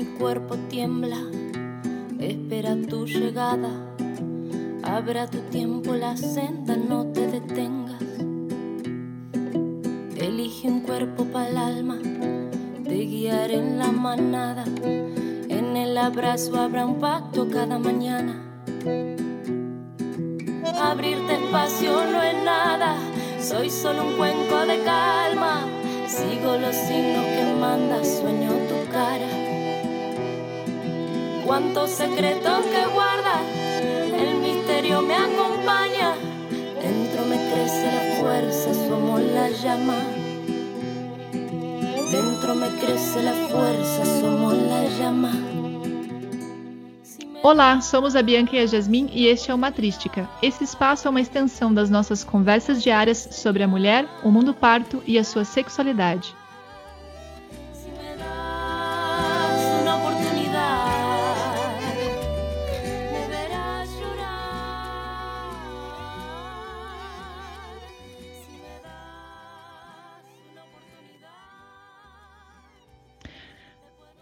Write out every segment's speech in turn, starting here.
mi cuerpo tiembla, espera tu llegada. Abra tu tiempo la senda, no te detengas. Elige un cuerpo para el alma, te guiaré en la manada. En el abrazo habrá un pacto cada mañana. Abrirte espacio no es nada, soy solo un cuenco de calma. Sigo los signos que manda, sueño. Cuántos secretos que guarda, el misterio me acompaña. Dentro me crece la fuerza, la llama. Dentro me crece la fuerza, la llama. Olá, somos a Bianca e a Jasmin e este é o Matrística. Esse espaço é uma extensão das nossas conversas diárias sobre a mulher, o mundo parto e a sua sexualidade.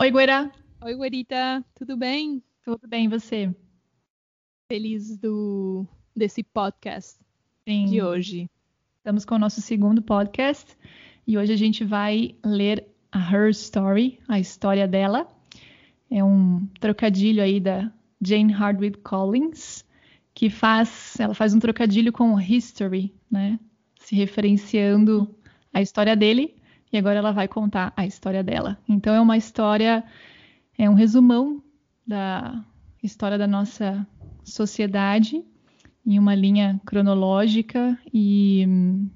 Oi, Guerá. Oi, Guerita, tudo bem? Tudo bem, e você? Feliz do desse podcast Sim. de hoje. Estamos com o nosso segundo podcast e hoje a gente vai ler a Her Story, a história dela. É um trocadilho aí da Jane Hardwick Collins, que faz, ela faz um trocadilho com history, né? Se referenciando a história dele e agora ela vai contar a história dela. Então é uma história, é um resumão da história da nossa sociedade em uma linha cronológica e hum,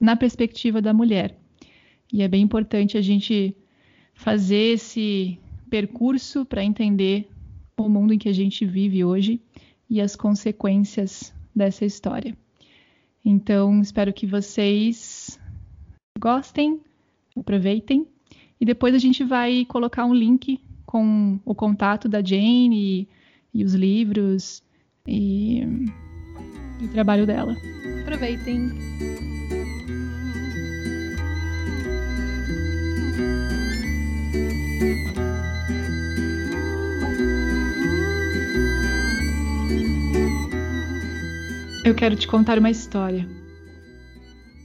na perspectiva da mulher. E é bem importante a gente fazer esse percurso para entender o mundo em que a gente vive hoje e as consequências dessa história. Então, espero que vocês gostem, aproveitem e depois a gente vai colocar um link com o contato da Jane e, e os livros e, e o trabalho dela. Aproveitem. Eu quero te contar uma história.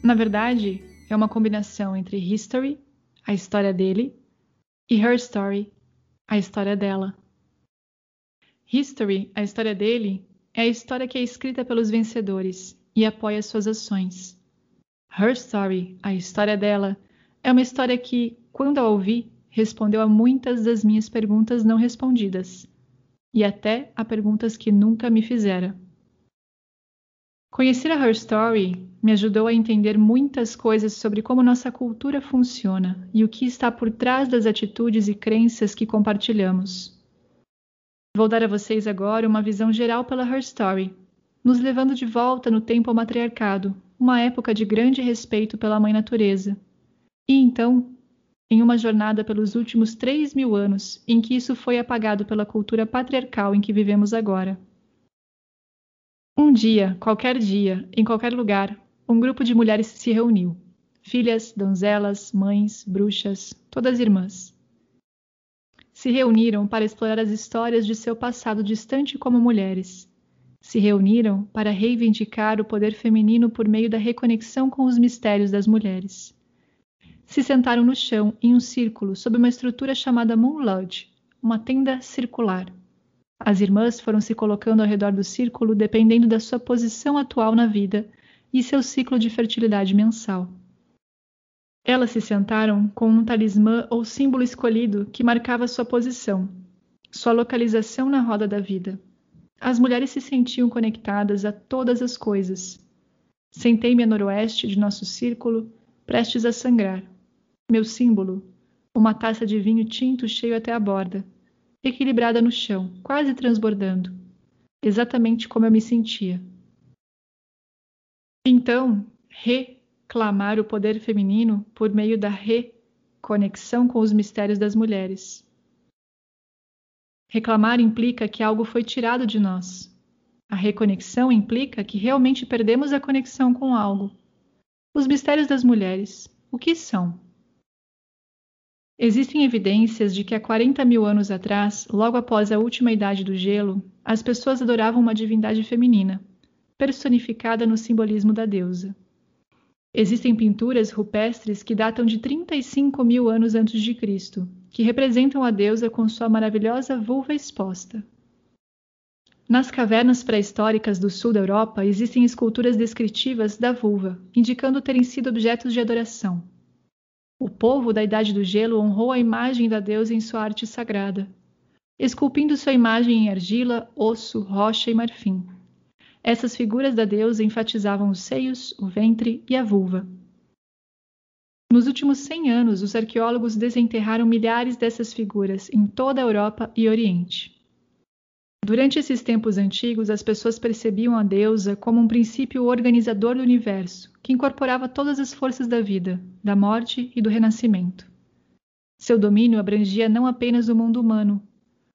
Na verdade, é uma combinação entre history, a história dele, e her story, a história dela. History, a história dele, é a história que é escrita pelos vencedores e apoia suas ações. Her story, a história dela, é uma história que, quando a ouvi, respondeu a muitas das minhas perguntas não respondidas e até a perguntas que nunca me fizera. Conhecer a Her Story me ajudou a entender muitas coisas sobre como nossa cultura funciona e o que está por trás das atitudes e crenças que compartilhamos. Vou dar a vocês agora uma visão geral pela Her Story, nos levando de volta no tempo ao matriarcado, uma época de grande respeito pela Mãe Natureza. E então, em uma jornada pelos últimos três mil anos em que isso foi apagado pela cultura patriarcal em que vivemos agora. Um dia, qualquer dia, em qualquer lugar, um grupo de mulheres se reuniu. Filhas, donzelas, mães, bruxas, todas irmãs. Se reuniram para explorar as histórias de seu passado distante como mulheres. Se reuniram para reivindicar o poder feminino por meio da reconexão com os mistérios das mulheres. Se sentaram no chão em um círculo sob uma estrutura chamada Moon Lodge, uma tenda circular. As irmãs foram se colocando ao redor do círculo dependendo da sua posição atual na vida e seu ciclo de fertilidade mensal. Elas se sentaram com um talismã ou símbolo escolhido que marcava sua posição, sua localização na roda da vida. As mulheres se sentiam conectadas a todas as coisas. Sentei-me a noroeste de nosso círculo, prestes a sangrar. Meu símbolo, uma taça de vinho tinto cheio até a borda equilibrada no chão, quase transbordando, exatamente como eu me sentia. Então, reclamar o poder feminino por meio da reconexão com os mistérios das mulheres. Reclamar implica que algo foi tirado de nós. A reconexão implica que realmente perdemos a conexão com algo. Os mistérios das mulheres, o que são? Existem evidências de que há 40 mil anos atrás, logo após a última idade do gelo, as pessoas adoravam uma divindade feminina, personificada no simbolismo da deusa. Existem pinturas rupestres que datam de 35 mil anos antes de Cristo, que representam a deusa com sua maravilhosa vulva exposta. Nas cavernas pré-históricas do sul da Europa existem esculturas descritivas da vulva, indicando terem sido objetos de adoração. O povo da Idade do Gelo honrou a imagem da deusa em sua arte sagrada, esculpindo sua imagem em argila, osso, rocha e marfim. Essas figuras da deusa enfatizavam os seios, o ventre e a vulva. Nos últimos 100 anos, os arqueólogos desenterraram milhares dessas figuras em toda a Europa e Oriente. Durante esses tempos antigos, as pessoas percebiam a deusa como um princípio organizador do universo, que incorporava todas as forças da vida, da morte e do renascimento. Seu domínio abrangia não apenas o mundo humano,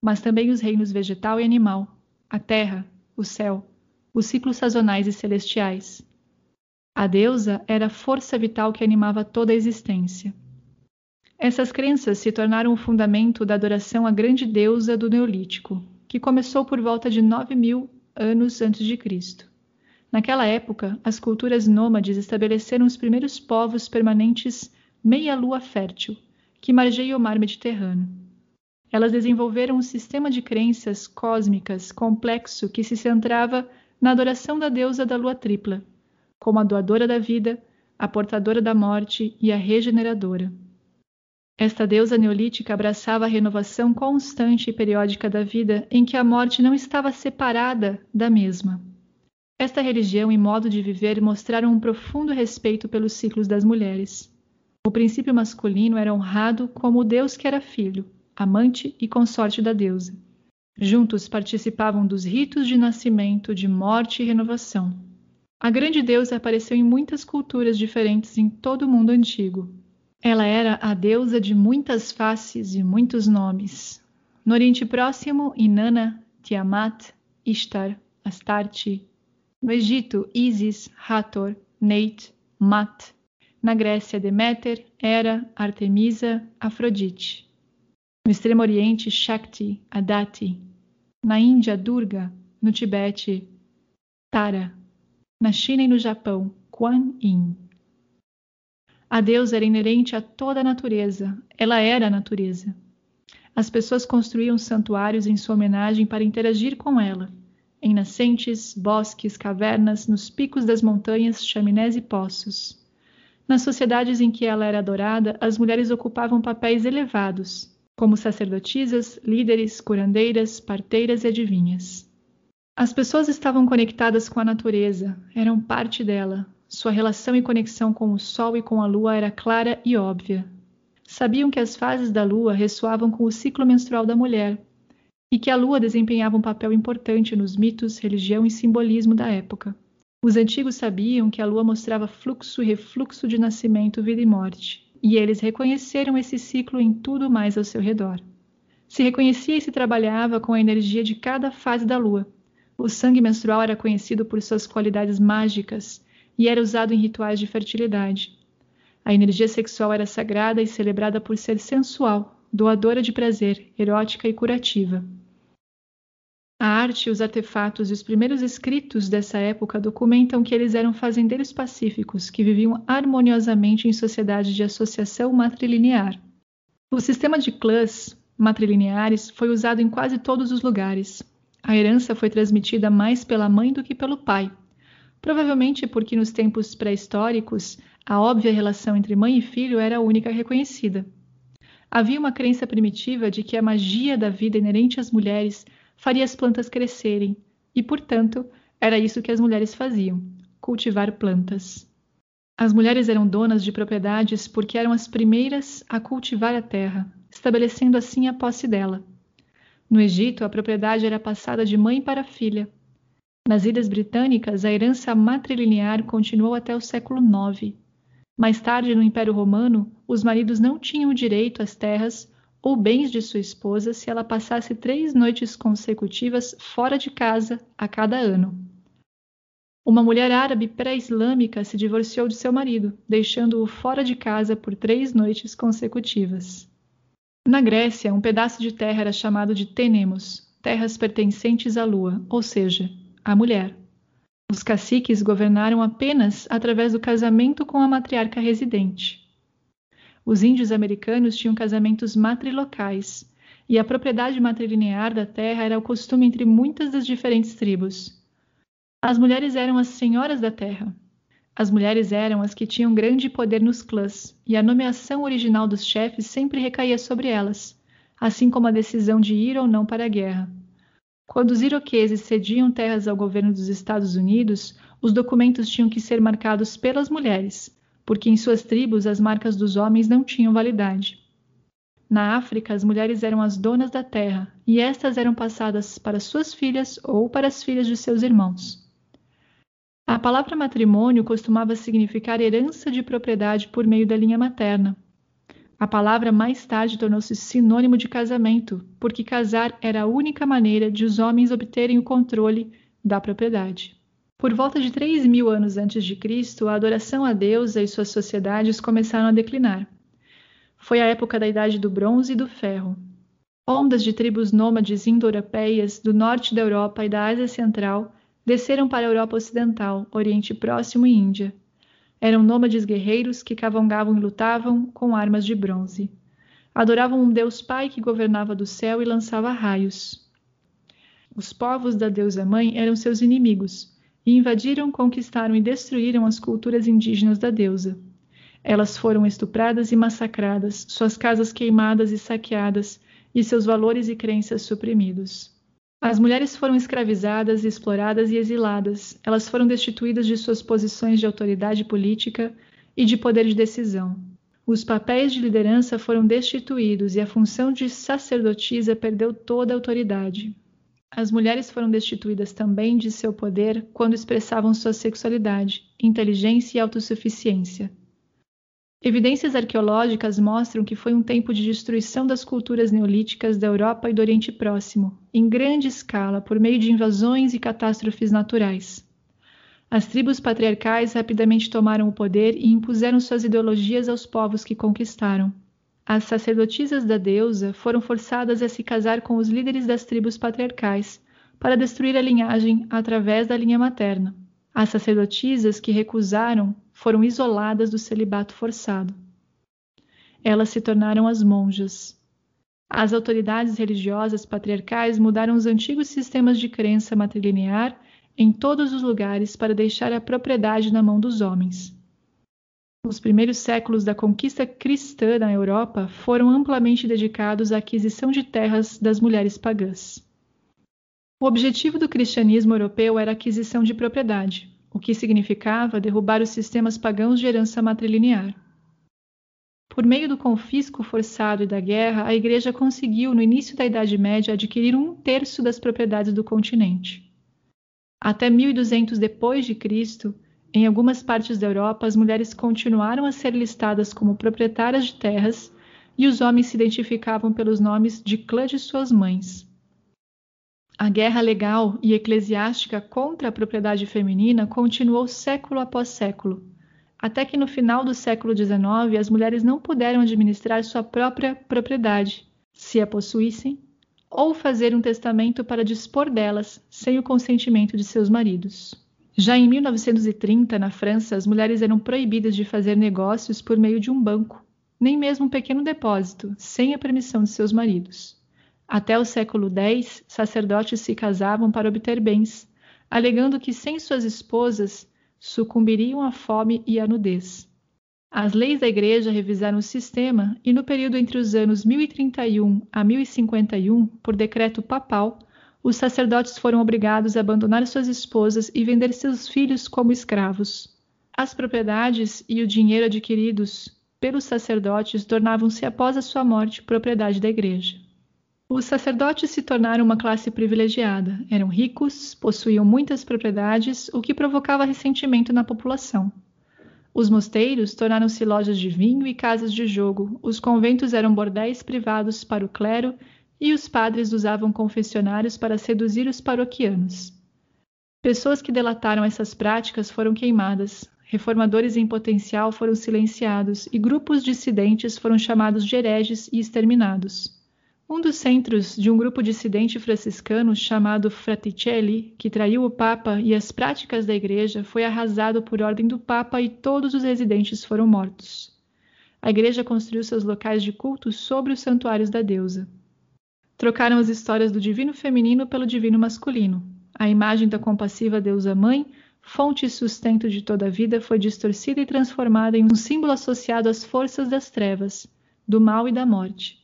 mas também os reinos vegetal e animal, a terra, o céu, os ciclos sazonais e celestiais. A deusa era a força vital que animava toda a existência. Essas crenças se tornaram o fundamento da adoração à grande deusa do Neolítico, que começou por volta de 9 mil anos antes de Cristo. Naquela época, as culturas nômades estabeleceram os primeiros povos permanentes meia-lua fértil, que margeia o mar Mediterrâneo. Elas desenvolveram um sistema de crenças cósmicas complexo que se centrava na adoração da deusa da lua tripla, como a doadora da vida, a portadora da morte e a regeneradora. Esta deusa neolítica abraçava a renovação constante e periódica da vida, em que a morte não estava separada da mesma. Esta religião e modo de viver mostraram um profundo respeito pelos ciclos das mulheres. O princípio masculino era honrado como o deus que era filho, amante e consorte da deusa. Juntos participavam dos ritos de nascimento, de morte e renovação. A grande deusa apareceu em muitas culturas diferentes em todo o mundo antigo, ela era a deusa de muitas faces e muitos nomes. No Oriente Próximo, Inanna, Tiamat, Ishtar, Astarte. No Egito, Isis, Hathor, Neit, Mat. Na Grécia, Deméter, Hera, Artemisa, Afrodite. No Extremo Oriente, Shakti, Adati. Na Índia, Durga. No Tibete, Tara. Na China e no Japão, Kuan Yin. A Deus era inerente a toda a natureza, ela era a natureza. As pessoas construíam santuários em sua homenagem para interagir com ela, em nascentes, bosques, cavernas, nos picos das montanhas, chaminés e poços. Nas sociedades em que ela era adorada, as mulheres ocupavam papéis elevados, como sacerdotisas, líderes, curandeiras, parteiras e adivinhas. As pessoas estavam conectadas com a natureza, eram parte dela, sua relação e conexão com o Sol e com a Lua era clara e óbvia. Sabiam que as fases da Lua ressoavam com o ciclo menstrual da mulher e que a Lua desempenhava um papel importante nos mitos, religião e simbolismo da época. Os antigos sabiam que a Lua mostrava fluxo e refluxo de nascimento, vida e morte, e eles reconheceram esse ciclo em tudo mais ao seu redor. Se reconhecia e se trabalhava com a energia de cada fase da Lua. O sangue menstrual era conhecido por suas qualidades mágicas e era usado em rituais de fertilidade. A energia sexual era sagrada e celebrada por ser sensual, doadora de prazer, erótica e curativa. A arte, os artefatos e os primeiros escritos dessa época documentam que eles eram fazendeiros pacíficos que viviam harmoniosamente em sociedade de associação matrilinear. O sistema de clãs matrilineares foi usado em quase todos os lugares. A herança foi transmitida mais pela mãe do que pelo pai, Provavelmente porque nos tempos pré-históricos a óbvia relação entre mãe e filho era a única reconhecida. Havia uma crença primitiva de que a magia da vida inerente às mulheres faria as plantas crescerem, e, portanto, era isso que as mulheres faziam: cultivar plantas. As mulheres eram donas de propriedades porque eram as primeiras a cultivar a terra, estabelecendo assim a posse dela. No Egito, a propriedade era passada de mãe para filha, nas Ilhas Britânicas, a herança matrilinear continuou até o século IX. Mais tarde, no Império Romano, os maridos não tinham direito às terras ou bens de sua esposa se ela passasse três noites consecutivas fora de casa a cada ano. Uma mulher árabe pré-islâmica se divorciou de seu marido, deixando-o fora de casa por três noites consecutivas. Na Grécia, um pedaço de terra era chamado de tenemos, terras pertencentes à lua, ou seja, à mulher. Os caciques governaram apenas através do casamento com a matriarca residente. Os índios americanos tinham casamentos matrilocais, e a propriedade matrilinear da terra era o costume entre muitas das diferentes tribos. As mulheres eram as senhoras da terra. As mulheres eram as que tinham grande poder nos clãs, e a nomeação original dos chefes sempre recaía sobre elas, assim como a decisão de ir ou não para a guerra. Quando os iroqueses cediam terras ao governo dos Estados Unidos, os documentos tinham que ser marcados pelas mulheres, porque em suas tribos as marcas dos homens não tinham validade. Na África, as mulheres eram as donas da terra, e estas eram passadas para suas filhas ou para as filhas de seus irmãos. A palavra matrimônio costumava significar herança de propriedade por meio da linha materna. A palavra mais tarde tornou-se sinônimo de casamento, porque casar era a única maneira de os homens obterem o controle da propriedade. Por volta de 3 mil anos antes de Cristo, a adoração a deusa e suas sociedades começaram a declinar. Foi a época da Idade do Bronze e do Ferro. Ondas de tribos nômades indo-europeias do norte da Europa e da Ásia Central desceram para a Europa Ocidental, Oriente Próximo e Índia. Eram nômades guerreiros que cavalgavam e lutavam com armas de bronze. Adoravam um Deus Pai que governava do céu e lançava raios. Os povos da deusa mãe eram seus inimigos, e invadiram, conquistaram e destruíram as culturas indígenas da deusa. Elas foram estupradas e massacradas, suas casas queimadas e saqueadas, e seus valores e crenças suprimidos. As mulheres foram escravizadas, exploradas e exiladas. Elas foram destituídas de suas posições de autoridade política e de poder de decisão. Os papéis de liderança foram destituídos e a função de sacerdotisa perdeu toda a autoridade. As mulheres foram destituídas também de seu poder quando expressavam sua sexualidade, inteligência e autossuficiência. Evidências arqueológicas mostram que foi um tempo de destruição das culturas neolíticas da Europa e do Oriente Próximo, em grande escala, por meio de invasões e catástrofes naturais. As tribos patriarcais rapidamente tomaram o poder e impuseram suas ideologias aos povos que conquistaram. As sacerdotisas da deusa foram forçadas a se casar com os líderes das tribos patriarcais para destruir a linhagem através da linha materna. As sacerdotisas que recusaram foram isoladas do celibato forçado. Elas se tornaram as monjas. As autoridades religiosas patriarcais mudaram os antigos sistemas de crença matrilinear em todos os lugares para deixar a propriedade na mão dos homens. Os primeiros séculos da conquista cristã na Europa foram amplamente dedicados à aquisição de terras das mulheres pagãs. O objetivo do cristianismo europeu era a aquisição de propriedade, o que significava derrubar os sistemas pagãos de herança matrilinear. Por meio do confisco forçado e da guerra, a Igreja conseguiu, no início da Idade Média, adquirir um terço das propriedades do continente. Até 1200 depois de Cristo, em algumas partes da Europa, as mulheres continuaram a ser listadas como proprietárias de terras e os homens se identificavam pelos nomes de clã de suas mães. A guerra legal e eclesiástica contra a propriedade feminina continuou século após século, até que no final do século XIX as mulheres não puderam administrar sua própria propriedade, se a possuíssem, ou fazer um testamento para dispor delas sem o consentimento de seus maridos. Já em 1930, na França, as mulheres eram proibidas de fazer negócios por meio de um banco, nem mesmo um pequeno depósito, sem a permissão de seus maridos. Até o século X, sacerdotes se casavam para obter bens, alegando que sem suas esposas sucumbiriam à fome e à nudez. As leis da Igreja revisaram o sistema e, no período entre os anos 1031 a 1051, por decreto papal, os sacerdotes foram obrigados a abandonar suas esposas e vender seus filhos como escravos. As propriedades e o dinheiro adquiridos pelos sacerdotes tornavam-se, após a sua morte, propriedade da Igreja. Os sacerdotes se tornaram uma classe privilegiada, eram ricos, possuíam muitas propriedades, o que provocava ressentimento na população. Os mosteiros tornaram-se lojas de vinho e casas de jogo, os conventos eram bordéis privados para o clero e os padres usavam confessionários para seduzir os paroquianos. Pessoas que delataram essas práticas foram queimadas, reformadores em potencial foram silenciados e grupos dissidentes foram chamados de hereges e exterminados. Um dos centros de um grupo dissidente franciscano chamado Fraticelli, que traiu o Papa e as práticas da Igreja, foi arrasado por ordem do Papa e todos os residentes foram mortos. A Igreja construiu seus locais de culto sobre os santuários da deusa. Trocaram as histórias do divino feminino pelo divino masculino. A imagem da compassiva deusa mãe fonte e sustento de toda a vida, foi distorcida e transformada em um símbolo associado às forças das trevas, do mal e da morte.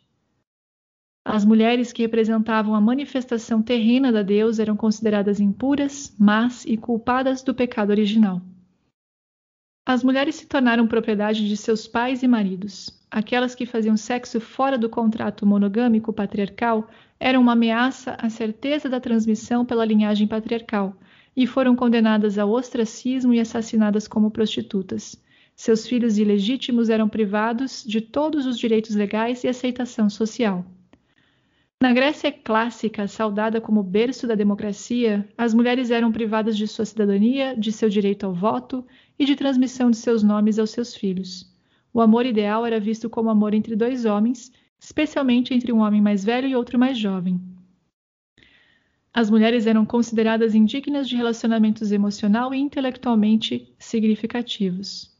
As mulheres que representavam a manifestação terrena da deusa eram consideradas impuras, más e culpadas do pecado original. As mulheres se tornaram propriedade de seus pais e maridos. Aquelas que faziam sexo fora do contrato monogâmico patriarcal eram uma ameaça à certeza da transmissão pela linhagem patriarcal e foram condenadas ao ostracismo e assassinadas como prostitutas. Seus filhos ilegítimos eram privados de todos os direitos legais e aceitação social. Na Grécia clássica, saudada como berço da democracia, as mulheres eram privadas de sua cidadania, de seu direito ao voto e de transmissão de seus nomes aos seus filhos. O amor ideal era visto como amor entre dois homens, especialmente entre um homem mais velho e outro mais jovem. As mulheres eram consideradas indignas de relacionamentos emocional e intelectualmente significativos.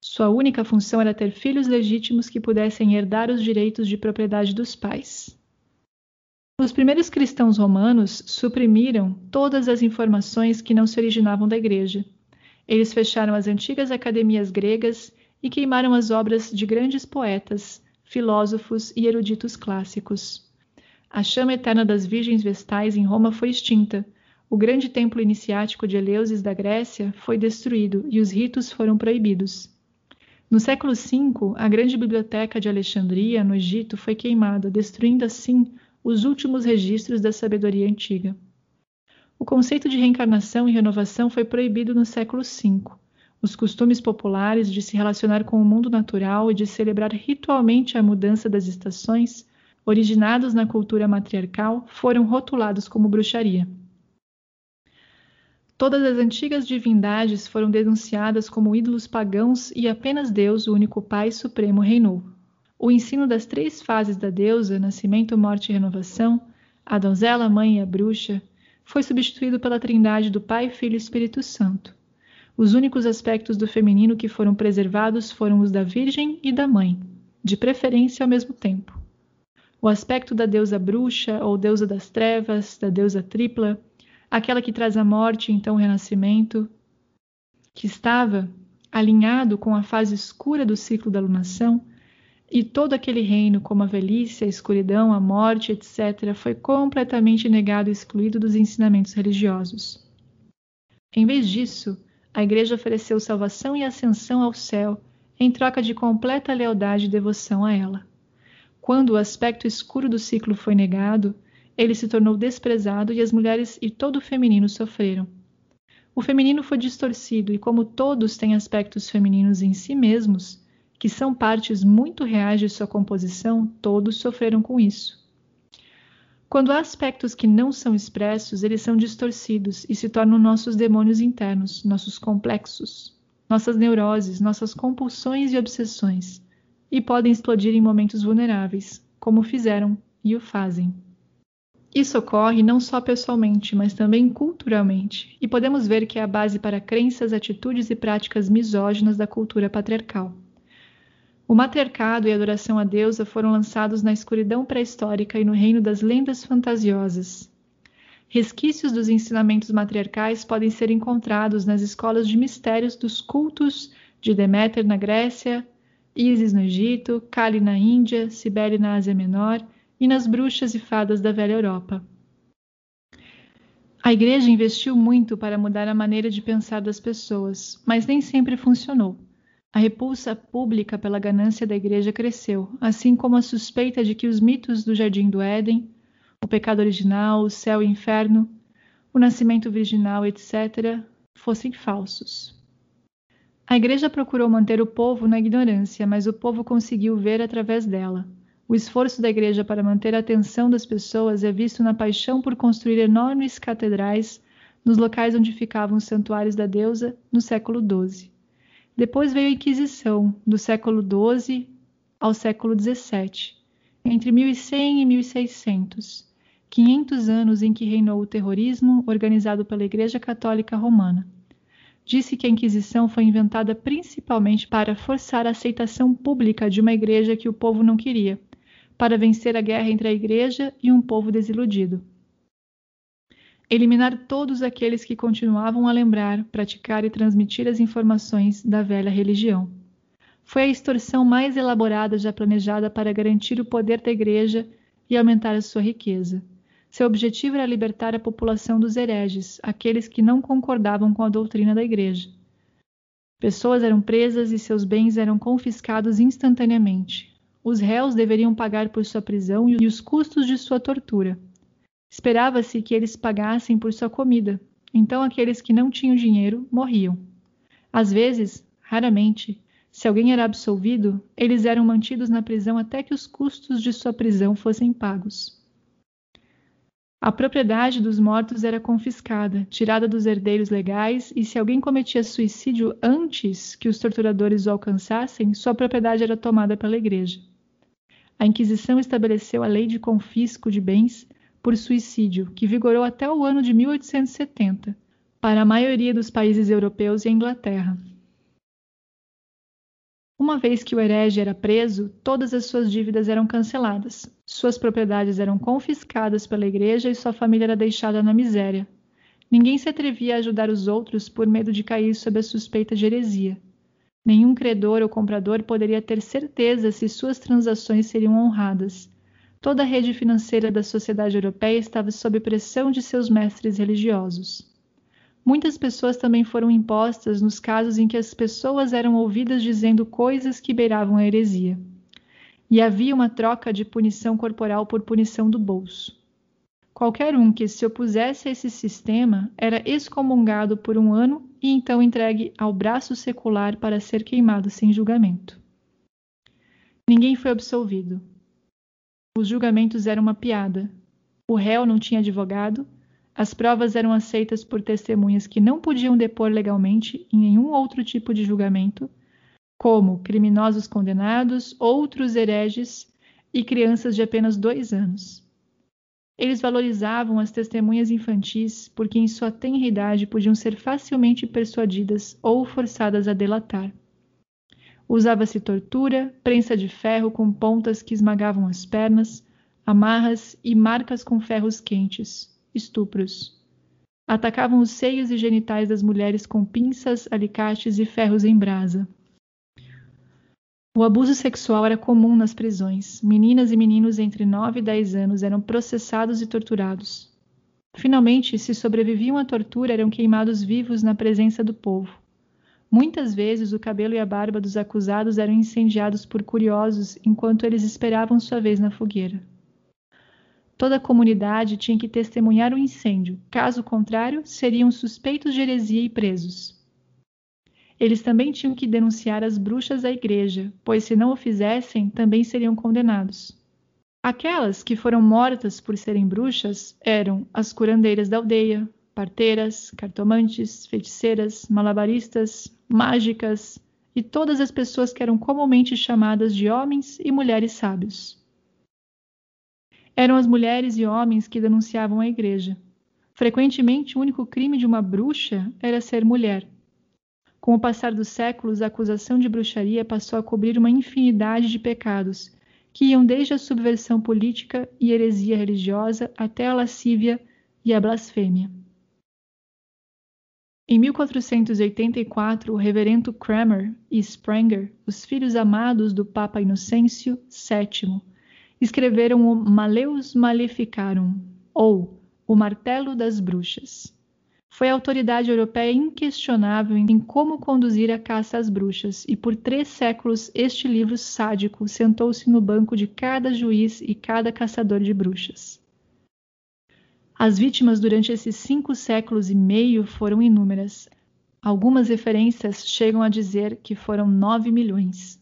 Sua única função era ter filhos legítimos que pudessem herdar os direitos de propriedade dos pais. Os primeiros cristãos romanos suprimiram todas as informações que não se originavam da Igreja. Eles fecharam as antigas academias gregas e queimaram as obras de grandes poetas, filósofos e eruditos clássicos. A chama eterna das Virgens Vestais em Roma foi extinta. O grande templo iniciático de Eleusis da Grécia foi destruído e os ritos foram proibidos. No século V, a grande biblioteca de Alexandria, no Egito, foi queimada, destruindo assim os últimos registros da sabedoria antiga. O conceito de reencarnação e renovação foi proibido no século V. Os costumes populares de se relacionar com o mundo natural e de celebrar ritualmente a mudança das estações originados na cultura matriarcal, foram rotulados como bruxaria. Todas as antigas divindades foram denunciadas como ídolos pagãos e apenas Deus, o único Pai Supremo, reinou. O ensino das três fases da deusa, nascimento, morte e renovação, a donzela, mãe e a bruxa, foi substituído pela trindade do Pai, Filho e Espírito Santo. Os únicos aspectos do feminino que foram preservados foram os da Virgem e da Mãe, de preferência ao mesmo tempo o aspecto da deusa bruxa ou deusa das trevas, da deusa tripla, aquela que traz a morte e então o renascimento, que estava alinhado com a fase escura do ciclo da lunação, e todo aquele reino, como a velhice, a escuridão, a morte, etc., foi completamente negado e excluído dos ensinamentos religiosos. Em vez disso, a Igreja ofereceu salvação e ascensão ao céu em troca de completa lealdade e devoção a ela. Quando o aspecto escuro do ciclo foi negado, ele se tornou desprezado e as mulheres e todo o feminino sofreram. O feminino foi distorcido e, como todos têm aspectos femininos em si mesmos, que são partes muito reais de sua composição, todos sofreram com isso. Quando há aspectos que não são expressos, eles são distorcidos e se tornam nossos demônios internos, nossos complexos, nossas neuroses, nossas compulsões e obsessões e podem explodir em momentos vulneráveis, como fizeram e o fazem. Isso ocorre não só pessoalmente, mas também culturalmente, e podemos ver que é a base para crenças, atitudes e práticas misóginas da cultura patriarcal. O matriarcado e a adoração à deusa foram lançados na escuridão pré-histórica e no reino das lendas fantasiosas. Resquícios dos ensinamentos matriarcais podem ser encontrados nas escolas de mistérios dos cultos de Deméter na Grécia, Ísis no Egito, Kali na Índia, Cibele na Ásia Menor e nas bruxas e fadas da velha Europa. A igreja investiu muito para mudar a maneira de pensar das pessoas, mas nem sempre funcionou. A repulsa pública pela ganância da igreja cresceu, assim como a suspeita de que os mitos do Jardim do Éden, o pecado original, o céu e o inferno, o nascimento virginal, etc., fossem falsos. A igreja procurou manter o povo na ignorância, mas o povo conseguiu ver através dela. O esforço da igreja para manter a atenção das pessoas é visto na paixão por construir enormes catedrais nos locais onde ficavam os santuários da deusa no século XII. Depois veio a Inquisição, do século XII ao século XVII, entre 1100 e 1600, 500 anos em que reinou o terrorismo organizado pela Igreja Católica Romana. Disse que a Inquisição foi inventada principalmente para forçar a aceitação pública de uma igreja que o povo não queria, para vencer a guerra entre a igreja e um povo desiludido eliminar todos aqueles que continuavam a lembrar, praticar e transmitir as informações da velha religião. Foi a extorsão mais elaborada já planejada para garantir o poder da Igreja e aumentar a sua riqueza. Seu objetivo era libertar a população dos hereges, aqueles que não concordavam com a doutrina da Igreja. Pessoas eram presas e seus bens eram confiscados instantaneamente. Os réus deveriam pagar por sua prisão e os custos de sua tortura. Esperava-se que eles pagassem por sua comida, então aqueles que não tinham dinheiro morriam. Às vezes, raramente, se alguém era absolvido, eles eram mantidos na prisão até que os custos de sua prisão fossem pagos. A propriedade dos mortos era confiscada, tirada dos herdeiros legais, e se alguém cometia suicídio antes que os torturadores o alcançassem, sua propriedade era tomada pela igreja. A Inquisição estabeleceu a lei de confisco de bens por suicídio, que vigorou até o ano de 1870, para a maioria dos países europeus e a Inglaterra. Uma vez que o herege era preso, todas as suas dívidas eram canceladas, suas propriedades eram confiscadas pela igreja e sua família era deixada na miséria. Ninguém se atrevia a ajudar os outros por medo de cair sob a suspeita de heresia. Nenhum credor ou comprador poderia ter certeza se suas transações seriam honradas, Toda a rede financeira da sociedade europeia estava sob pressão de seus mestres religiosos. Muitas pessoas também foram impostas nos casos em que as pessoas eram ouvidas dizendo coisas que beiravam a heresia. E havia uma troca de punição corporal por punição do bolso. Qualquer um que se opusesse a esse sistema era excomungado por um ano e então entregue ao braço secular para ser queimado sem julgamento. Ninguém foi absolvido. Os julgamentos eram uma piada. O réu não tinha advogado, as provas eram aceitas por testemunhas que não podiam depor legalmente em nenhum outro tipo de julgamento, como criminosos condenados, outros hereges e crianças de apenas dois anos. Eles valorizavam as testemunhas infantis porque, em sua tenra idade, podiam ser facilmente persuadidas ou forçadas a delatar. Usava-se tortura, prensa de ferro com pontas que esmagavam as pernas, amarras e marcas com ferros quentes, estupros. Atacavam os seios e genitais das mulheres com pinças, alicates e ferros em brasa. O abuso sexual era comum nas prisões. Meninas e meninos entre 9 e 10 anos eram processados e torturados. Finalmente, se sobreviviam à tortura, eram queimados vivos na presença do povo. Muitas vezes o cabelo e a barba dos acusados eram incendiados por curiosos enquanto eles esperavam sua vez na fogueira. Toda a comunidade tinha que testemunhar o incêndio, caso contrário, seriam suspeitos de heresia e presos. Eles também tinham que denunciar as bruxas à igreja, pois se não o fizessem, também seriam condenados. Aquelas que foram mortas por serem bruxas eram as curandeiras da aldeia, parteiras, cartomantes, feiticeiras, malabaristas, mágicas e todas as pessoas que eram comumente chamadas de homens e mulheres sábios. Eram as mulheres e homens que denunciavam a igreja. Frequentemente, o único crime de uma bruxa era ser mulher. Com o passar dos séculos, a acusação de bruxaria passou a cobrir uma infinidade de pecados, que iam desde a subversão política e heresia religiosa até a lascívia e a blasfêmia. Em 1484, o reverendo Cranmer e Sprenger, os filhos amados do Papa Inocêncio VII, escreveram o Maleus Maleficarum, ou O Martelo das Bruxas. Foi a autoridade europeia inquestionável em como conduzir a caça às bruxas, e por três séculos este livro sádico sentou-se no banco de cada juiz e cada caçador de bruxas. As vítimas durante esses cinco séculos e meio foram inúmeras. Algumas referências chegam a dizer que foram nove milhões.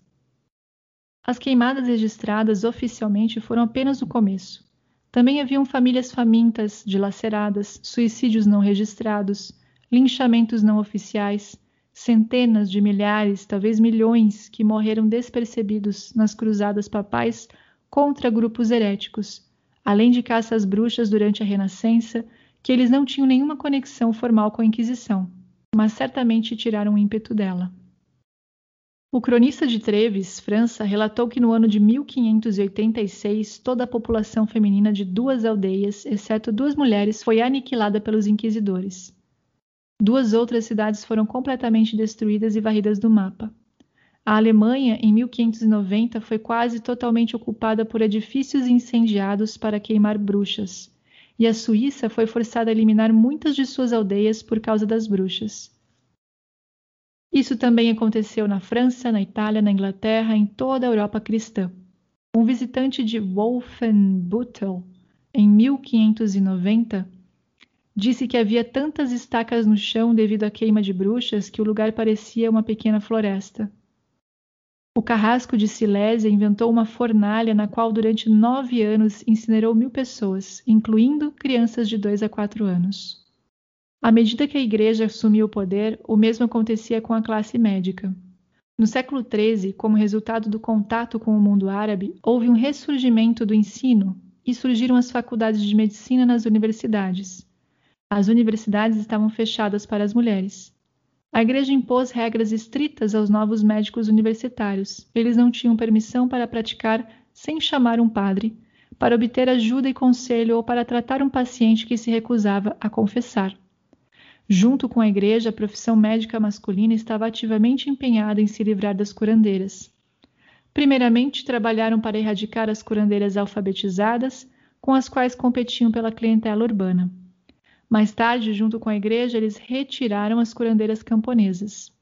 As queimadas registradas oficialmente foram apenas o começo. Também haviam famílias famintas, dilaceradas, suicídios não registrados, linchamentos não oficiais, centenas de milhares, talvez milhões, que morreram despercebidos nas cruzadas papais contra grupos heréticos, além de caças bruxas durante a Renascença, que eles não tinham nenhuma conexão formal com a Inquisição, mas certamente tiraram o ímpeto dela. O cronista de Treves, França, relatou que no ano de 1586 toda a população feminina de duas aldeias, exceto duas mulheres, foi aniquilada pelos inquisidores. Duas outras cidades foram completamente destruídas e varridas do mapa. A Alemanha, em 1590, foi quase totalmente ocupada por edifícios incendiados para queimar bruxas, e a Suíça foi forçada a eliminar muitas de suas aldeias por causa das bruxas. Isso também aconteceu na França, na Itália, na Inglaterra, em toda a Europa cristã. Um visitante de Wolfenbüttel, em 1590, disse que havia tantas estacas no chão devido à queima de bruxas que o lugar parecia uma pequena floresta. O carrasco de Silésia inventou uma fornalha na qual durante nove anos incinerou mil pessoas, incluindo crianças de dois a quatro anos. À medida que a Igreja assumiu o poder, o mesmo acontecia com a classe médica. No século XIII, como resultado do contato com o mundo árabe, houve um ressurgimento do ensino e surgiram as faculdades de medicina nas universidades. As universidades estavam fechadas para as mulheres. A igreja impôs regras estritas aos novos médicos universitários. Eles não tinham permissão para praticar sem chamar um padre, para obter ajuda e conselho ou para tratar um paciente que se recusava a confessar. Junto com a igreja, a profissão médica masculina estava ativamente empenhada em se livrar das curandeiras. Primeiramente, trabalharam para erradicar as curandeiras alfabetizadas, com as quais competiam pela clientela urbana. Mais tarde, junto com a igreja, eles retiraram as curandeiras camponesas.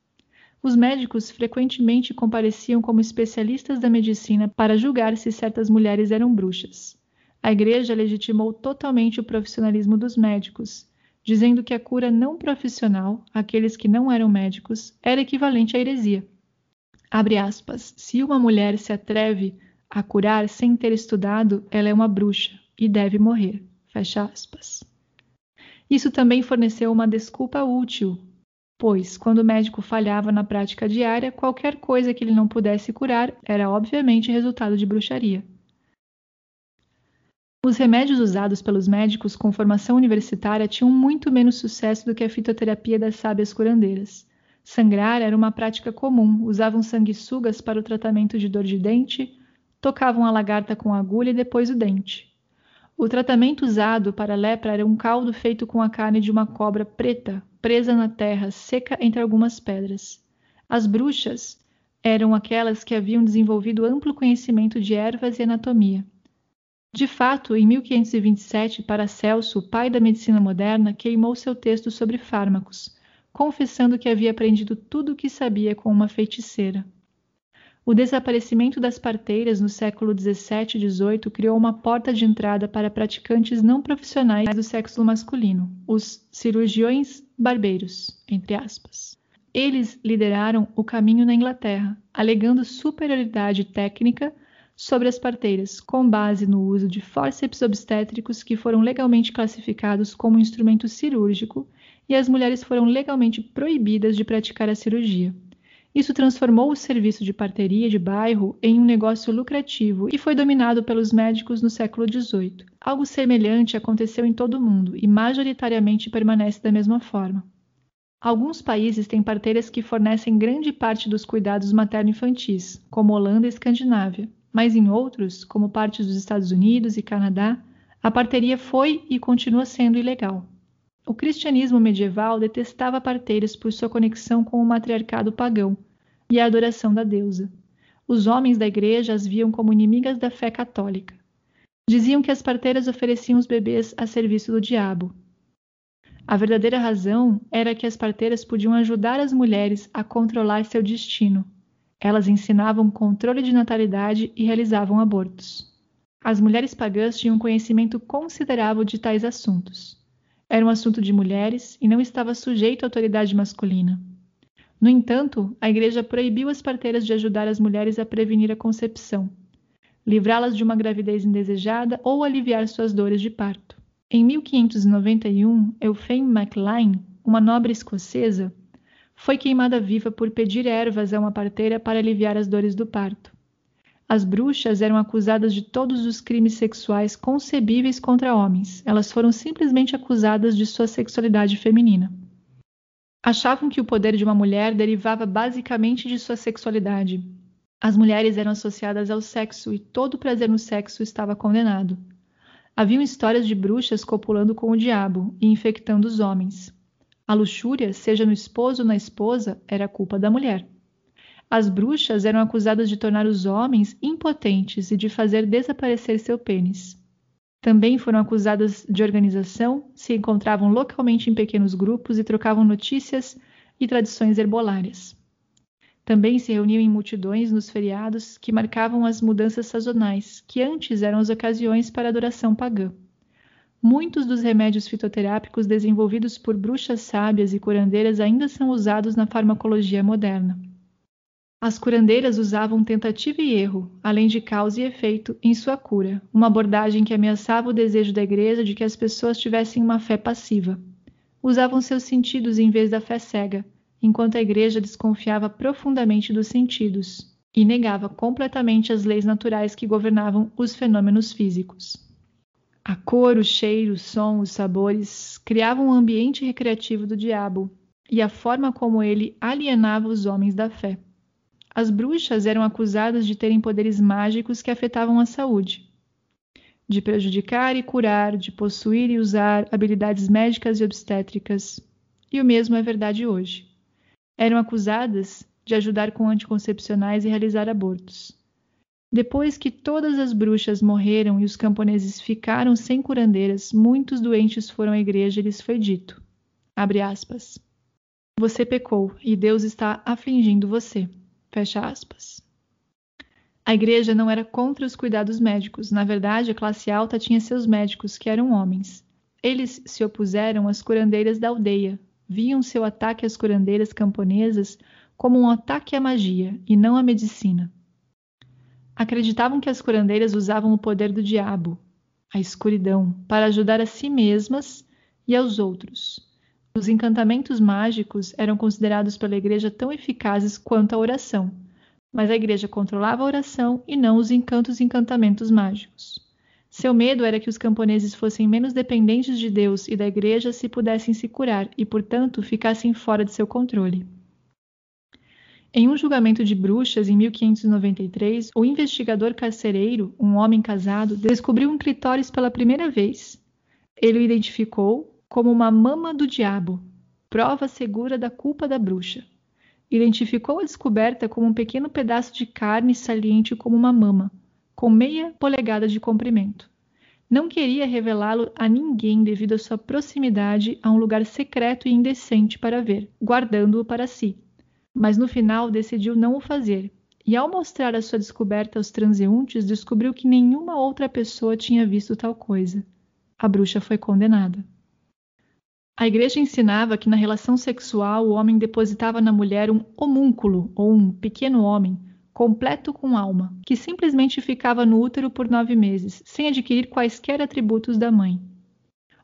Os médicos frequentemente compareciam como especialistas da medicina para julgar se certas mulheres eram bruxas. A igreja legitimou totalmente o profissionalismo dos médicos, dizendo que a cura não profissional, aqueles que não eram médicos, era equivalente à heresia. Aspas. Se uma mulher se atreve a curar sem ter estudado, ela é uma bruxa e deve morrer. Fecha aspas. Isso também forneceu uma desculpa útil, pois, quando o médico falhava na prática diária, qualquer coisa que ele não pudesse curar era obviamente resultado de bruxaria. Os remédios usados pelos médicos com formação universitária tinham muito menos sucesso do que a fitoterapia das sábias curandeiras. Sangrar era uma prática comum, usavam sanguessugas para o tratamento de dor de dente, tocavam a lagarta com agulha e depois o dente. O tratamento usado para a lepra era um caldo feito com a carne de uma cobra preta, presa na terra, seca entre algumas pedras. As bruxas eram aquelas que haviam desenvolvido amplo conhecimento de ervas e anatomia. De fato, em 1527, Paracelso, pai da medicina moderna, queimou seu texto sobre fármacos, confessando que havia aprendido tudo o que sabia com uma feiticeira. O desaparecimento das parteiras no século XVII e XVIII criou uma porta de entrada para praticantes não profissionais do sexo masculino, os cirurgiões barbeiros, entre aspas. Eles lideraram o caminho na Inglaterra, alegando superioridade técnica sobre as parteiras, com base no uso de fórceps obstétricos que foram legalmente classificados como instrumento cirúrgico, e as mulheres foram legalmente proibidas de praticar a cirurgia. Isso transformou o serviço de parteria de bairro em um negócio lucrativo e foi dominado pelos médicos no século XVIII. Algo semelhante aconteceu em todo o mundo e majoritariamente permanece da mesma forma. Alguns países têm parteiras que fornecem grande parte dos cuidados materno-infantis, como Holanda e Escandinávia, mas em outros, como partes dos Estados Unidos e Canadá, a parteria foi e continua sendo ilegal. O cristianismo medieval detestava parteiras por sua conexão com o matriarcado pagão e a adoração da deusa. Os homens da igreja as viam como inimigas da fé católica. Diziam que as parteiras ofereciam os bebês a serviço do diabo. A verdadeira razão era que as parteiras podiam ajudar as mulheres a controlar seu destino. Elas ensinavam controle de natalidade e realizavam abortos. As mulheres pagãs tinham conhecimento considerável de tais assuntos. Era um assunto de mulheres e não estava sujeito à autoridade masculina. No entanto, a Igreja proibiu as parteiras de ajudar as mulheres a prevenir a concepção, livrá-las de uma gravidez indesejada ou aliviar suas dores de parto. Em 1591, Euphane MacLean, uma nobre escocesa, foi queimada viva por pedir ervas a uma parteira para aliviar as dores do parto. As bruxas eram acusadas de todos os crimes sexuais concebíveis contra homens. Elas foram simplesmente acusadas de sua sexualidade feminina. Achavam que o poder de uma mulher derivava basicamente de sua sexualidade. As mulheres eram associadas ao sexo e todo prazer no sexo estava condenado. Haviam histórias de bruxas copulando com o diabo e infectando os homens. A luxúria, seja no esposo ou na esposa, era culpa da mulher. As bruxas eram acusadas de tornar os homens impotentes e de fazer desaparecer seu pênis. Também foram acusadas de organização, se encontravam localmente em pequenos grupos e trocavam notícias e tradições herbolárias. Também se reuniam em multidões nos feriados que marcavam as mudanças sazonais, que antes eram as ocasiões para adoração pagã. Muitos dos remédios fitoterápicos desenvolvidos por bruxas sábias e curandeiras ainda são usados na farmacologia moderna. As curandeiras usavam tentativa e erro, além de causa e efeito, em sua cura, uma abordagem que ameaçava o desejo da igreja de que as pessoas tivessem uma fé passiva. Usavam seus sentidos em vez da fé cega, enquanto a igreja desconfiava profundamente dos sentidos e negava completamente as leis naturais que governavam os fenômenos físicos. A cor, o cheiro, o som, os sabores criavam um ambiente recreativo do diabo e a forma como ele alienava os homens da fé. As bruxas eram acusadas de terem poderes mágicos que afetavam a saúde, de prejudicar e curar, de possuir e usar habilidades médicas e obstétricas. E o mesmo é verdade hoje. Eram acusadas de ajudar com anticoncepcionais e realizar abortos. Depois que todas as bruxas morreram e os camponeses ficaram sem curandeiras, muitos doentes foram à igreja e lhes foi dito: aspas, Você pecou e Deus está afligindo você. Fecha aspas. A igreja não era contra os cuidados médicos. Na verdade, a classe alta tinha seus médicos, que eram homens. Eles se opuseram às curandeiras da aldeia. Viam seu ataque às curandeiras camponesas como um ataque à magia e não à medicina. Acreditavam que as curandeiras usavam o poder do diabo, a escuridão, para ajudar a si mesmas e aos outros. Os encantamentos mágicos eram considerados pela igreja tão eficazes quanto a oração, mas a igreja controlava a oração e não os encantos e encantamentos mágicos. Seu medo era que os camponeses fossem menos dependentes de Deus e da igreja se pudessem se curar e, portanto, ficassem fora de seu controle. Em um julgamento de bruxas em 1593, o investigador carcereiro, um homem casado, descobriu um clitóris pela primeira vez. Ele o identificou como uma mama do diabo, prova segura da culpa da bruxa. Identificou a descoberta como um pequeno pedaço de carne saliente como uma mama, com meia polegada de comprimento. Não queria revelá-lo a ninguém devido à sua proximidade a um lugar secreto e indecente para ver, guardando-o para si mas no final decidiu não o fazer. E ao mostrar a sua descoberta aos transeuntes, descobriu que nenhuma outra pessoa tinha visto tal coisa. A bruxa foi condenada. A igreja ensinava que na relação sexual o homem depositava na mulher um homúnculo, ou um pequeno homem, completo com alma, que simplesmente ficava no útero por nove meses, sem adquirir quaisquer atributos da mãe.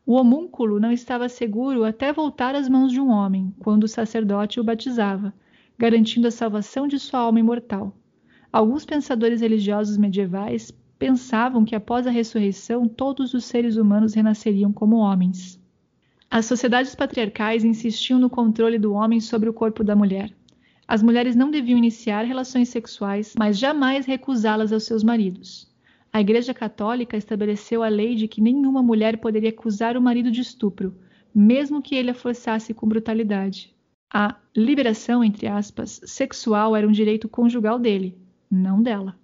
O homúnculo não estava seguro até voltar às mãos de um homem, quando o sacerdote o batizava, garantindo a salvação de sua alma imortal. Alguns pensadores religiosos medievais pensavam que após a ressurreição todos os seres humanos renasceriam como homens. As sociedades patriarcais insistiam no controle do homem sobre o corpo da mulher. As mulheres não deviam iniciar relações sexuais, mas jamais recusá-las aos seus maridos. A Igreja Católica estabeleceu a lei de que nenhuma mulher poderia acusar o marido de estupro, mesmo que ele a forçasse com brutalidade. A liberação, entre aspas, sexual era um direito conjugal dele, não dela.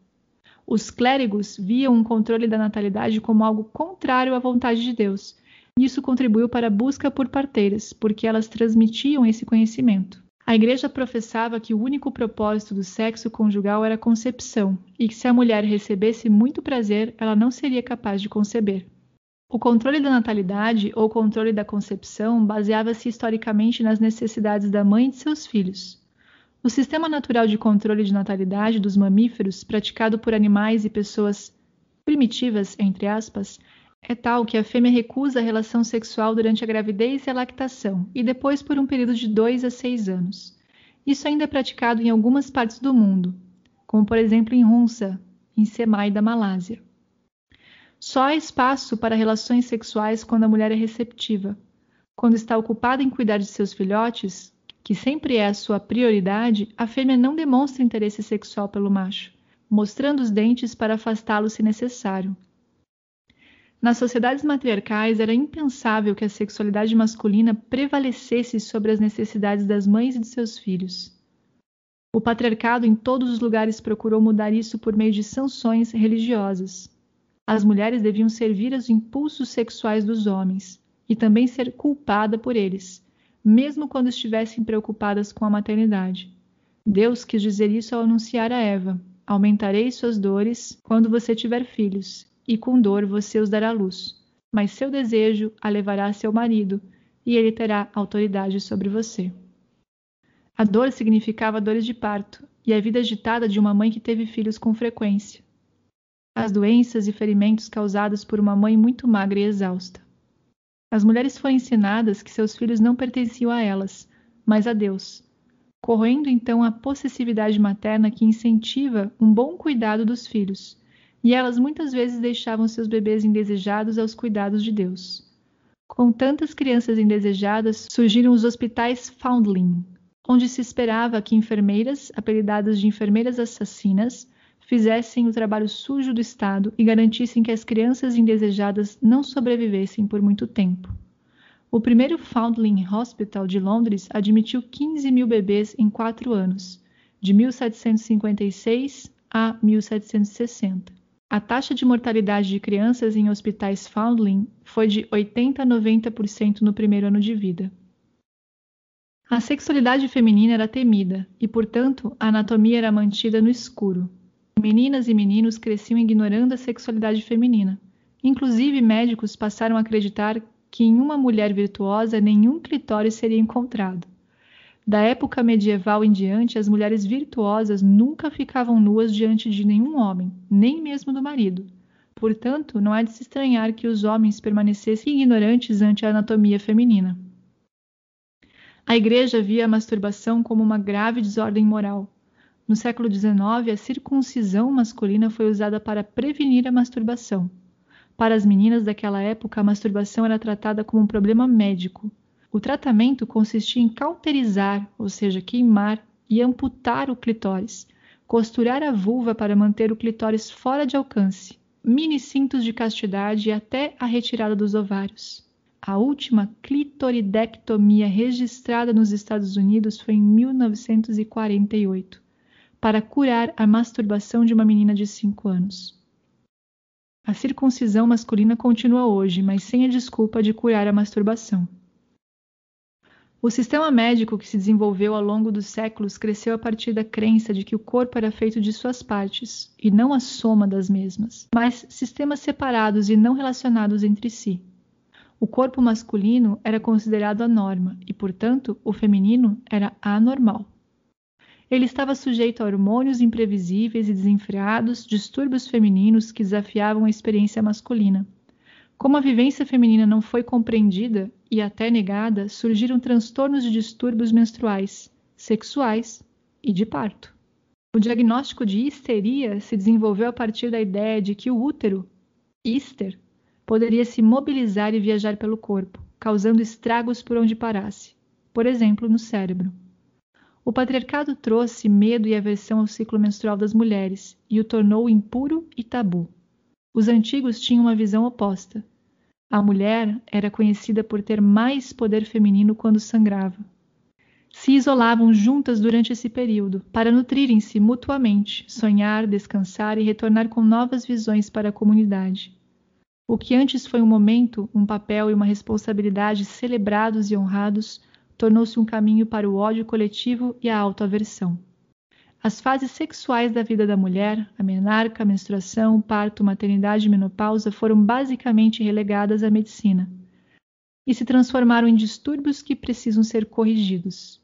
Os clérigos viam um controle da natalidade como algo contrário à vontade de Deus, isso contribuiu para a busca por parteiras, porque elas transmitiam esse conhecimento. A igreja professava que o único propósito do sexo conjugal era a concepção, e que se a mulher recebesse muito prazer, ela não seria capaz de conceber. O controle da natalidade ou controle da concepção baseava-se historicamente nas necessidades da mãe e de seus filhos. O sistema natural de controle de natalidade dos mamíferos, praticado por animais e pessoas primitivas, entre aspas, é tal que a fêmea recusa a relação sexual durante a gravidez e a lactação, e depois por um período de dois a seis anos. Isso ainda é praticado em algumas partes do mundo, como por exemplo em Hunza, em Semai da Malásia. Só há espaço para relações sexuais quando a mulher é receptiva. Quando está ocupada em cuidar de seus filhotes, que sempre é a sua prioridade, a fêmea não demonstra interesse sexual pelo macho, mostrando os dentes para afastá-lo se necessário. Nas sociedades matriarcais era impensável que a sexualidade masculina prevalecesse sobre as necessidades das mães e de seus filhos. O patriarcado em todos os lugares procurou mudar isso por meio de sanções religiosas. As mulheres deviam servir aos impulsos sexuais dos homens e também ser culpada por eles, mesmo quando estivessem preocupadas com a maternidade. Deus quis dizer isso ao anunciar a Eva: Aumentarei suas dores quando você tiver filhos, e com dor você os dará luz. Mas seu desejo a levará a seu marido, e ele terá autoridade sobre você. A dor significava dores de parto e a vida agitada de uma mãe que teve filhos com frequência. As doenças e ferimentos causados por uma mãe muito magra e exausta. As mulheres foram ensinadas que seus filhos não pertenciam a elas, mas a Deus, corroendo então a possessividade materna que incentiva um bom cuidado dos filhos, e elas muitas vezes deixavam seus bebês indesejados aos cuidados de Deus. Com tantas crianças indesejadas, surgiram os hospitais Foundling, onde se esperava que enfermeiras, apelidadas de enfermeiras assassinas, fizessem o trabalho sujo do Estado e garantissem que as crianças indesejadas não sobrevivessem por muito tempo. O primeiro Foundling Hospital de Londres admitiu 15 mil bebês em quatro anos, de 1756 a 1760. A taxa de mortalidade de crianças em hospitais Foundling foi de 80 a 90% no primeiro ano de vida. A sexualidade feminina era temida e, portanto, a anatomia era mantida no escuro. Meninas e meninos cresciam ignorando a sexualidade feminina. Inclusive, médicos passaram a acreditar que em uma mulher virtuosa nenhum clitóris seria encontrado. Da época medieval em diante, as mulheres virtuosas nunca ficavam nuas diante de nenhum homem, nem mesmo do marido. Portanto, não é de se estranhar que os homens permanecessem ignorantes ante a anatomia feminina. A Igreja via a masturbação como uma grave desordem moral. No século XIX, a circuncisão masculina foi usada para prevenir a masturbação. Para as meninas daquela época, a masturbação era tratada como um problema médico. O tratamento consistia em cauterizar, ou seja, queimar e amputar o clitóris, costurar a vulva para manter o clitóris fora de alcance, mini cintos de castidade e até a retirada dos ovários. A última clitoridectomia registrada nos Estados Unidos foi em 1948, para curar a masturbação de uma menina de 5 anos. A circuncisão masculina continua hoje, mas sem a desculpa de curar a masturbação. O sistema médico que se desenvolveu ao longo dos séculos cresceu a partir da crença de que o corpo era feito de suas partes, e não a soma das mesmas, mas sistemas separados e não relacionados entre si. O corpo masculino era considerado a norma e, portanto, o feminino era anormal. Ele estava sujeito a hormônios imprevisíveis e desenfreados, distúrbios femininos que desafiavam a experiência masculina. Como a vivência feminina não foi compreendida e até negada, surgiram transtornos de distúrbios menstruais, sexuais e de parto. O diagnóstico de histeria se desenvolveu a partir da ideia de que o útero, íster, poderia se mobilizar e viajar pelo corpo, causando estragos por onde parasse, por exemplo, no cérebro. O patriarcado trouxe medo e aversão ao ciclo menstrual das mulheres e o tornou impuro e tabu. Os antigos tinham uma visão oposta. A mulher era conhecida por ter mais poder feminino quando sangrava. Se isolavam juntas durante esse período, para nutrirem-se mutuamente, sonhar, descansar e retornar com novas visões para a comunidade. O que antes foi um momento, um papel e uma responsabilidade celebrados e honrados, tornou-se um caminho para o ódio coletivo e a autoaversão. As fases sexuais da vida da mulher, a menarca, a menstruação, parto, maternidade e menopausa, foram basicamente relegadas à medicina e se transformaram em distúrbios que precisam ser corrigidos.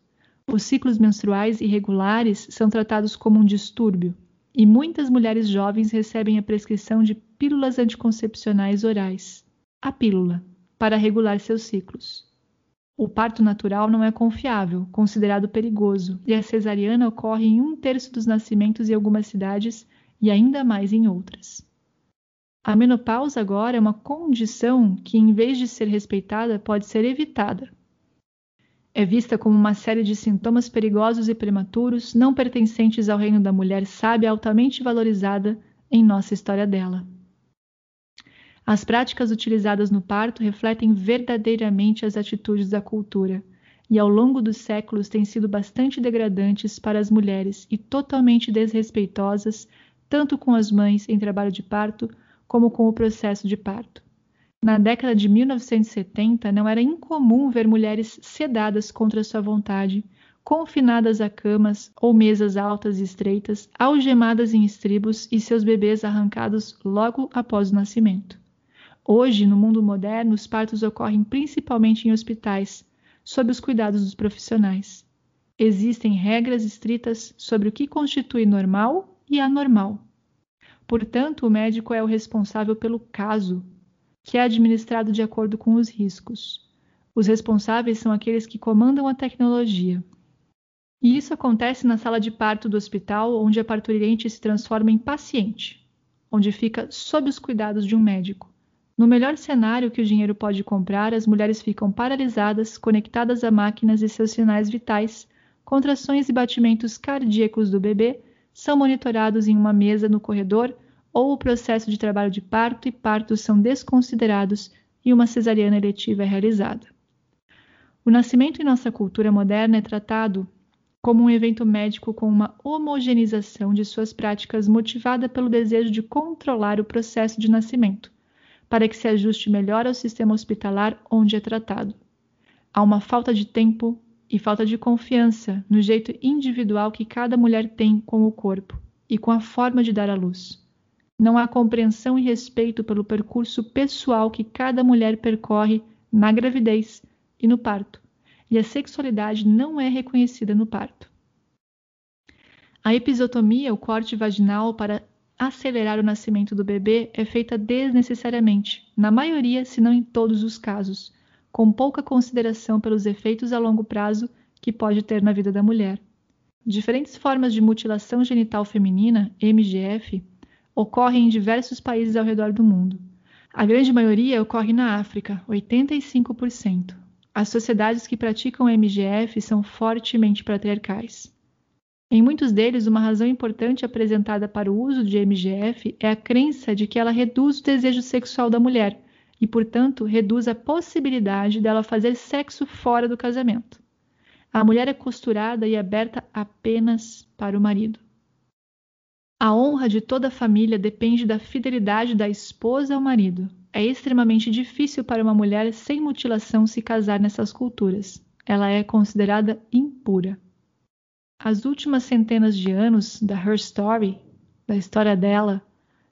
Os ciclos menstruais irregulares são tratados como um distúrbio, e muitas mulheres jovens recebem a prescrição de pílulas anticoncepcionais orais, a pílula, para regular seus ciclos. O parto natural não é confiável, considerado perigoso, e a cesariana ocorre em um terço dos nascimentos em algumas cidades e ainda mais em outras. A menopausa agora é uma condição que, em vez de ser respeitada, pode ser evitada. É vista como uma série de sintomas perigosos e prematuros, não pertencentes ao reino da mulher sábia altamente valorizada em nossa história dela. As práticas utilizadas no parto refletem verdadeiramente as atitudes da cultura e, ao longo dos séculos, têm sido bastante degradantes para as mulheres e totalmente desrespeitosas, tanto com as mães em trabalho de parto como com o processo de parto. Na década de 1970, não era incomum ver mulheres sedadas contra sua vontade, confinadas a camas ou mesas altas e estreitas, algemadas em estribos e seus bebês arrancados logo após o nascimento. Hoje, no mundo moderno, os partos ocorrem principalmente em hospitais, sob os cuidados dos profissionais. Existem regras estritas sobre o que constitui normal e anormal. Portanto, o médico é o responsável pelo caso, que é administrado de acordo com os riscos. Os responsáveis são aqueles que comandam a tecnologia. E isso acontece na sala de parto do hospital, onde a parturiente se transforma em paciente, onde fica sob os cuidados de um médico. No melhor cenário que o dinheiro pode comprar, as mulheres ficam paralisadas, conectadas a máquinas e seus sinais vitais, contrações e batimentos cardíacos do bebê são monitorados em uma mesa no corredor ou o processo de trabalho de parto e parto são desconsiderados e uma cesariana eletiva é realizada. O nascimento em nossa cultura moderna é tratado como um evento médico com uma homogeneização de suas práticas motivada pelo desejo de controlar o processo de nascimento para que se ajuste melhor ao sistema hospitalar onde é tratado. Há uma falta de tempo e falta de confiança no jeito individual que cada mulher tem com o corpo e com a forma de dar à luz. Não há compreensão e respeito pelo percurso pessoal que cada mulher percorre na gravidez e no parto, e a sexualidade não é reconhecida no parto. A episiotomia, o corte vaginal para acelerar o nascimento do bebê é feita desnecessariamente, na maioria, se não em todos os casos, com pouca consideração pelos efeitos a longo prazo que pode ter na vida da mulher. Diferentes formas de mutilação genital feminina, MGF, ocorrem em diversos países ao redor do mundo. A grande maioria ocorre na África, 85%. As sociedades que praticam MGF são fortemente patriarcais. Em muitos deles, uma razão importante apresentada para o uso de MGF é a crença de que ela reduz o desejo sexual da mulher e, portanto, reduz a possibilidade dela fazer sexo fora do casamento. A mulher é costurada e aberta apenas para o marido. A honra de toda a família depende da fidelidade da esposa ao marido. É extremamente difícil para uma mulher sem mutilação se casar nessas culturas. Ela é considerada impura. As últimas centenas de anos da Her Story, da história dela,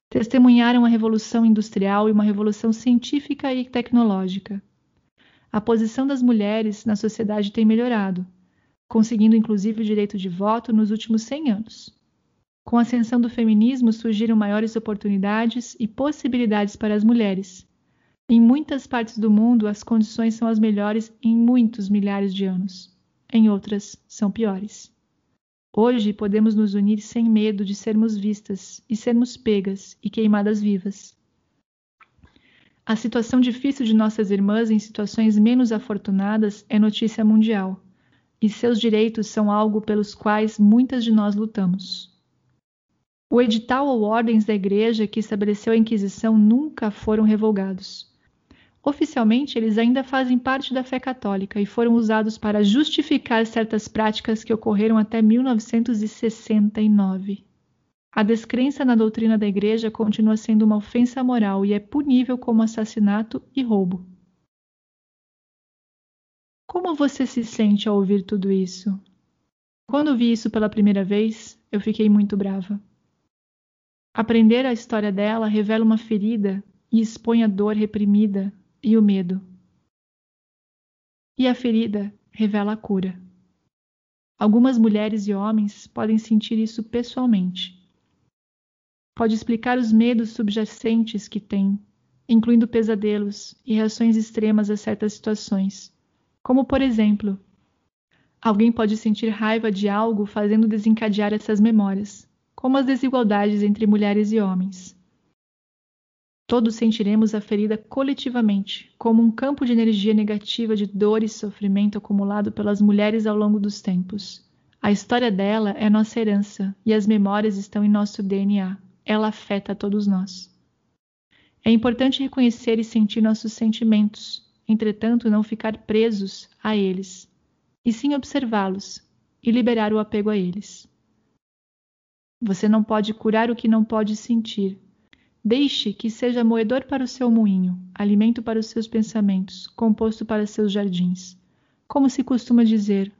testemunharam a revolução industrial e uma revolução científica e tecnológica. A posição das mulheres na sociedade tem melhorado, conseguindo inclusive o direito de voto nos últimos 100 anos. Com a ascensão do feminismo surgiram maiores oportunidades e possibilidades para as mulheres. Em muitas partes do mundo, as condições são as melhores em muitos milhares de anos. Em outras, são piores. Hoje podemos nos unir sem medo de sermos vistas e sermos pegas e queimadas vivas. A situação difícil de nossas irmãs em situações menos afortunadas é notícia mundial, e seus direitos são algo pelos quais muitas de nós lutamos. O edital ou ordens da Igreja que estabeleceu a Inquisição nunca foram revogados. Oficialmente, eles ainda fazem parte da fé católica e foram usados para justificar certas práticas que ocorreram até 1969. A descrença na doutrina da Igreja continua sendo uma ofensa moral e é punível como assassinato e roubo. Como você se sente ao ouvir tudo isso? Quando vi isso pela primeira vez, eu fiquei muito brava. Aprender a história dela revela uma ferida e expõe a dor reprimida e o medo. E a ferida revela a cura. Algumas mulheres e homens podem sentir isso pessoalmente. Pode explicar os medos subjacentes que têm, incluindo pesadelos e reações extremas a certas situações, Como, por exemplo, alguém pode sentir raiva de algo fazendo desencadear essas memórias, como as desigualdades entre mulheres e homens. Todos sentiremos a ferida coletivamente, como um campo de energia negativa de dor e sofrimento acumulado pelas mulheres ao longo dos tempos. A história dela é nossa herança e as memórias estão em nosso DNA. Ela afeta todos nós. É importante reconhecer e sentir nossos sentimentos, entretanto, não ficar presos a eles, e sim observá-los e liberar o apego a eles. Você não pode curar o que não pode sentir, Deixe que seja moedor para o seu moinho, alimento para os seus pensamentos, composto para seus jardins. Como se costuma dizer,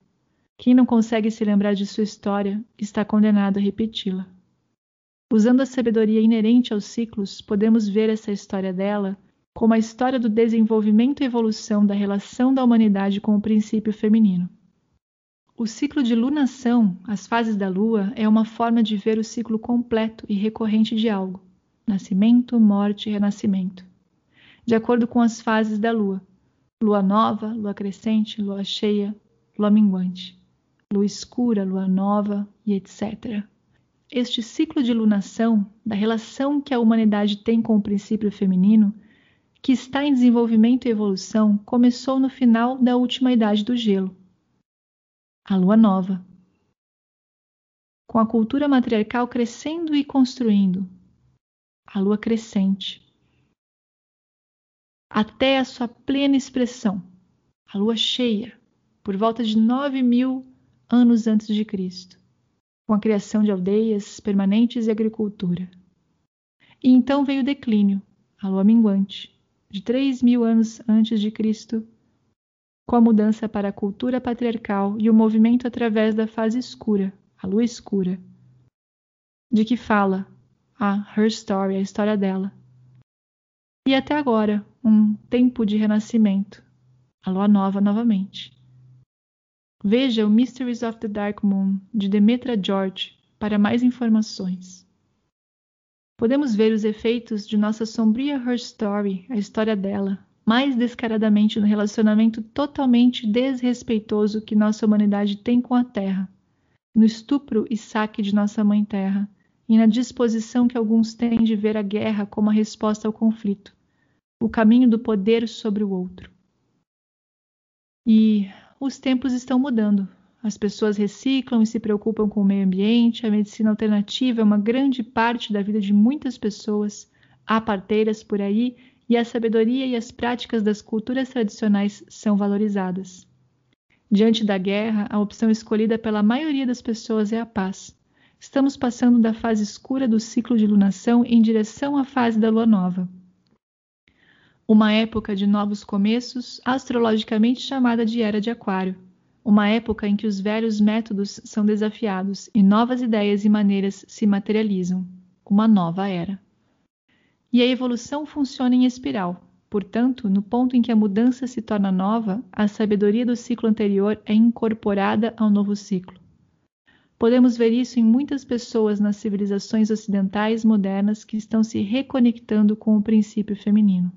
quem não consegue se lembrar de sua história está condenado a repeti-la. Usando a sabedoria inerente aos ciclos, podemos ver essa história dela como a história do desenvolvimento e evolução da relação da humanidade com o princípio feminino. O ciclo de lunação, as fases da lua, é uma forma de ver o ciclo completo e recorrente de algo nascimento, morte e renascimento, de acordo com as fases da lua: lua nova, lua crescente, lua cheia, lua minguante, lua escura, lua nova e etc. Este ciclo de lunação, da relação que a humanidade tem com o princípio feminino, que está em desenvolvimento e evolução, começou no final da última idade do gelo, a lua nova. Com a cultura matriarcal crescendo e construindo, a lua crescente, até a sua plena expressão, a lua cheia, por volta de 9 mil anos antes de Cristo, com a criação de aldeias permanentes e agricultura. E então veio o declínio, a lua minguante, de 3 mil anos antes de Cristo, com a mudança para a cultura patriarcal e o movimento através da fase escura, a lua escura, de que fala a Her Story, a história dela. E até agora, um tempo de renascimento, a lua nova novamente. Veja o Mysteries of the Dark Moon, de Demetra George, para mais informações. Podemos ver os efeitos de nossa sombria Her Story, a história dela, mais descaradamente no relacionamento totalmente desrespeitoso que nossa humanidade tem com a Terra, no estupro e saque de nossa Mãe Terra, e na disposição que alguns têm de ver a guerra como a resposta ao conflito, o caminho do poder sobre o outro. E os tempos estão mudando. As pessoas reciclam e se preocupam com o meio ambiente, a medicina alternativa é uma grande parte da vida de muitas pessoas, há parteiras por aí e a sabedoria e as práticas das culturas tradicionais são valorizadas. Diante da guerra, a opção escolhida pela maioria das pessoas é a paz. Estamos passando da fase escura do ciclo de lunação em direção à fase da lua nova. Uma época de novos começos, astrologicamente chamada de Era de Aquário. Uma época em que os velhos métodos são desafiados e novas ideias e maneiras se materializam. Uma nova era. E a evolução funciona em espiral. Portanto, no ponto em que a mudança se torna nova, a sabedoria do ciclo anterior é incorporada ao novo ciclo. Podemos ver isso em muitas pessoas nas civilizações ocidentais modernas que estão se reconectando com o princípio feminino.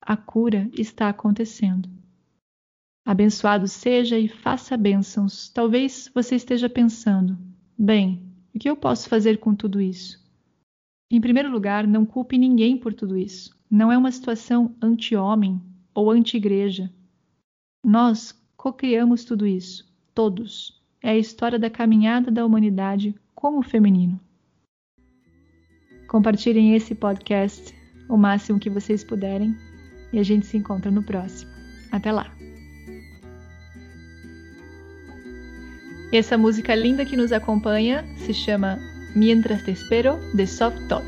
A cura está acontecendo. Abençoado seja e faça bênçãos. Talvez você esteja pensando: bem, o que eu posso fazer com tudo isso? Em primeiro lugar, não culpe ninguém por tudo isso. Não é uma situação anti-homem ou anti-igreja. Nós co-criamos tudo isso, todos é a história da caminhada da humanidade como feminino. Compartilhem esse podcast o máximo que vocês puderem e a gente se encontra no próximo. Até lá! Essa música linda que nos acompanha se chama Mientras te espero de Soft Tot.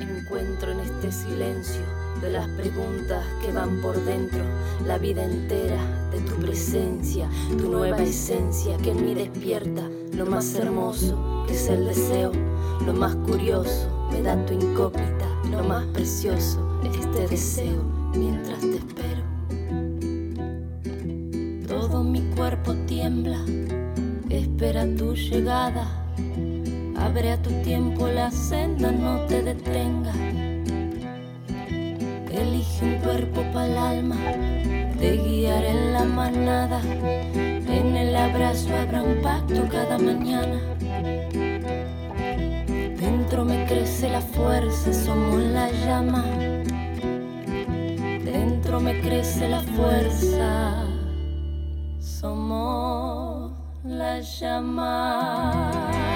Encuentro en este silencio de las preguntas que van por dentro, la vida entera de tu presencia, tu nueva esencia que en mí despierta lo más hermoso que es el deseo, lo más curioso me da tu incógnita, lo más precioso este deseo mientras te espero. Todo mi cuerpo tiembla, espera tu llegada. Abre a tu tiempo la senda, no te detengas Elige un cuerpo para el alma, te guiaré en la manada. En el abrazo habrá un pacto cada mañana. Dentro me crece la fuerza, somos la llama. Dentro me crece la fuerza, somos la llama.